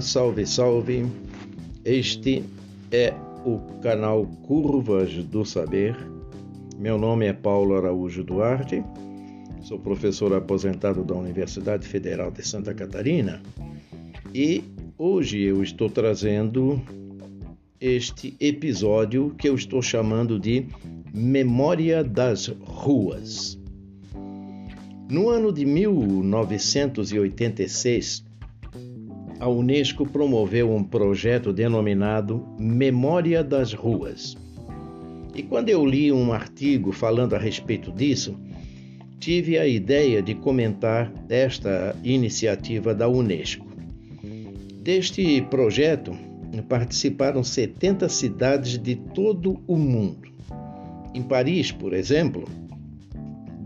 Salve, salve. Este é o canal Curvas do Saber. Meu nome é Paulo Araújo Duarte, sou professor aposentado da Universidade Federal de Santa Catarina e hoje eu estou trazendo este episódio que eu estou chamando de Memória das Ruas. No ano de 1986, a Unesco promoveu um projeto denominado Memória das Ruas. E quando eu li um artigo falando a respeito disso, tive a ideia de comentar esta iniciativa da Unesco. Deste projeto participaram 70 cidades de todo o mundo. Em Paris, por exemplo,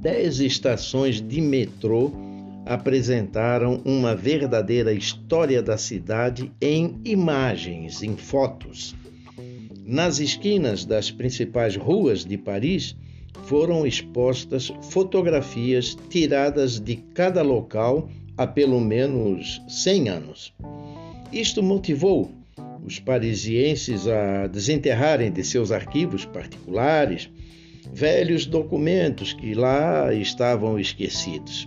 10 estações de metrô apresentaram uma verdadeira história da cidade em imagens, em fotos. Nas esquinas das principais ruas de Paris foram expostas fotografias tiradas de cada local há pelo menos 100 anos. Isto motivou os parisienses a desenterrarem de seus arquivos particulares velhos documentos que lá estavam esquecidos.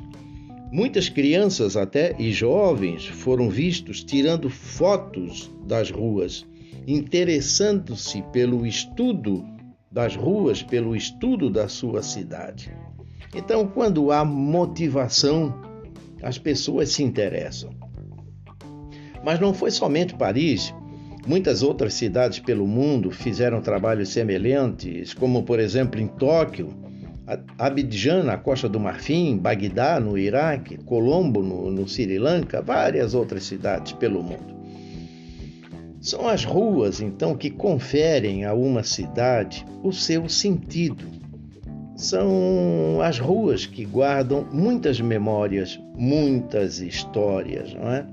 Muitas crianças até e jovens foram vistos tirando fotos das ruas, interessando-se pelo estudo das ruas, pelo estudo da sua cidade. Então, quando há motivação, as pessoas se interessam. Mas não foi somente Paris. Muitas outras cidades pelo mundo fizeram trabalhos semelhantes, como por exemplo em Tóquio, Abidjan, na Costa do Marfim, Bagdá, no Iraque, Colombo, no, no Sri Lanka, várias outras cidades pelo mundo. São as ruas, então, que conferem a uma cidade o seu sentido. São as ruas que guardam muitas memórias, muitas histórias, não é?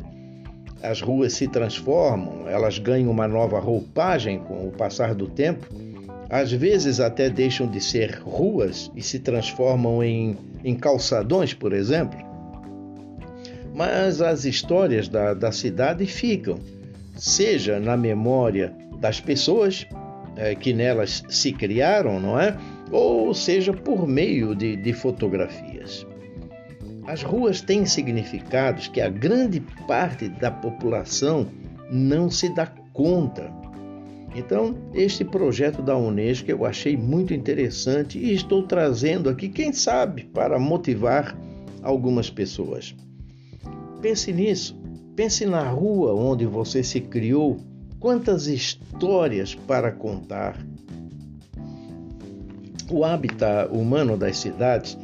As ruas se transformam, elas ganham uma nova roupagem com o passar do tempo às vezes até deixam de ser ruas e se transformam em, em calçadões, por exemplo. Mas as histórias da, da cidade ficam, seja na memória das pessoas é, que nelas se criaram, não é? Ou seja, por meio de, de fotografias. As ruas têm significados que a grande parte da população não se dá conta então, este projeto da Unesco eu achei muito interessante e estou trazendo aqui, quem sabe, para motivar algumas pessoas. Pense nisso, pense na rua onde você se criou, quantas histórias para contar. O hábitat humano das cidades,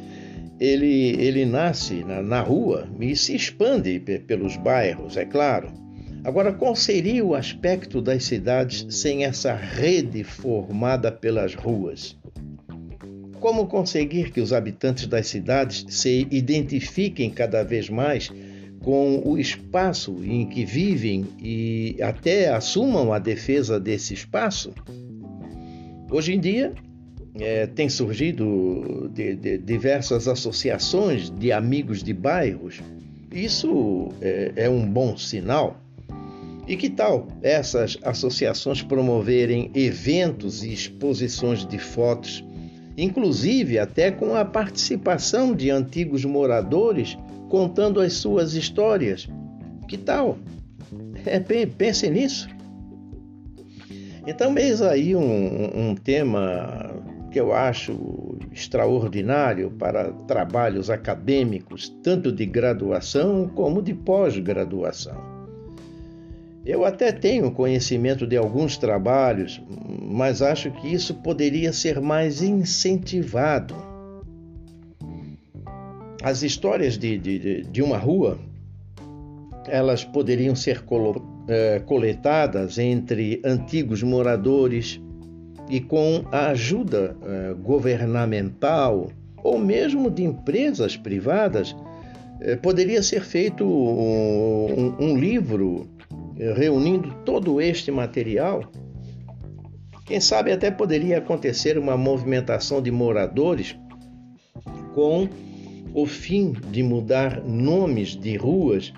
ele, ele nasce na, na rua e se expande pelos bairros, é claro Agora, qual seria o aspecto das cidades sem essa rede formada pelas ruas? Como conseguir que os habitantes das cidades se identifiquem cada vez mais com o espaço em que vivem e até assumam a defesa desse espaço? Hoje em dia, é, tem surgido de, de diversas associações de amigos de bairros. Isso é, é um bom sinal e que tal essas associações promoverem eventos e exposições de fotos, inclusive até com a participação de antigos moradores contando as suas histórias? Que tal? É, pense nisso. Então, eis aí um, um tema que eu acho extraordinário para trabalhos acadêmicos, tanto de graduação como de pós-graduação. Eu até tenho conhecimento de alguns trabalhos, mas acho que isso poderia ser mais incentivado. As histórias de, de, de uma rua, elas poderiam ser é, coletadas entre antigos moradores e com a ajuda é, governamental ou mesmo de empresas privadas, é, poderia ser feito um, um, um livro reunindo todo este material, quem sabe até poderia acontecer uma movimentação de moradores com o fim de mudar nomes de ruas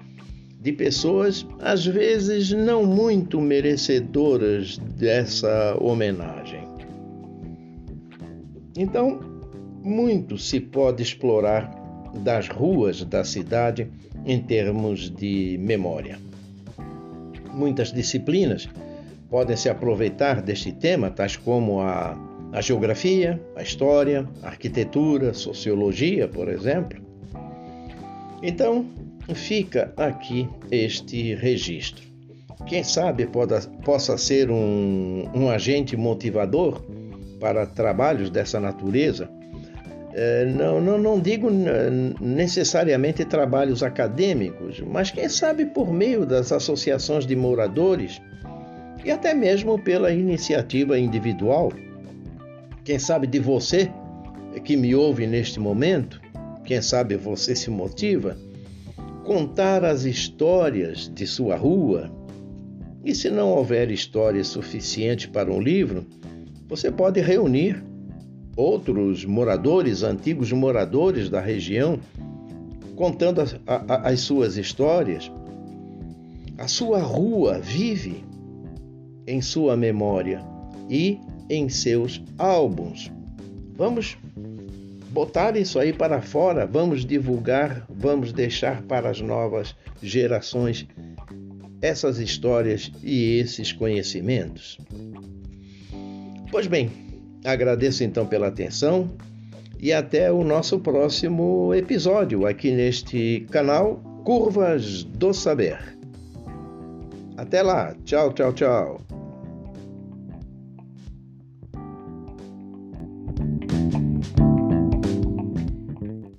de pessoas, às vezes não muito merecedoras dessa homenagem. Então, muito se pode explorar das ruas da cidade em termos de memória. Muitas disciplinas podem se aproveitar deste tema, tais como a, a geografia, a história, a arquitetura, sociologia, por exemplo. Então, fica aqui este registro. Quem sabe pode, possa ser um, um agente motivador para trabalhos dessa natureza. É, não, não, não digo necessariamente trabalhos acadêmicos, mas quem sabe por meio das associações de moradores e até mesmo pela iniciativa individual. Quem sabe de você que me ouve neste momento, quem sabe você se motiva contar as histórias de sua rua. E se não houver história suficiente para um livro, você pode reunir outros moradores, antigos moradores da região, contando as, a, as suas histórias. A sua rua vive em sua memória e em seus álbuns. Vamos botar isso aí para fora, vamos divulgar, vamos deixar para as novas gerações essas histórias e esses conhecimentos. Pois bem, agradeço então pela atenção e até o nosso próximo episódio aqui neste canal Curvas do Saber. Até lá, tchau, tchau, tchau.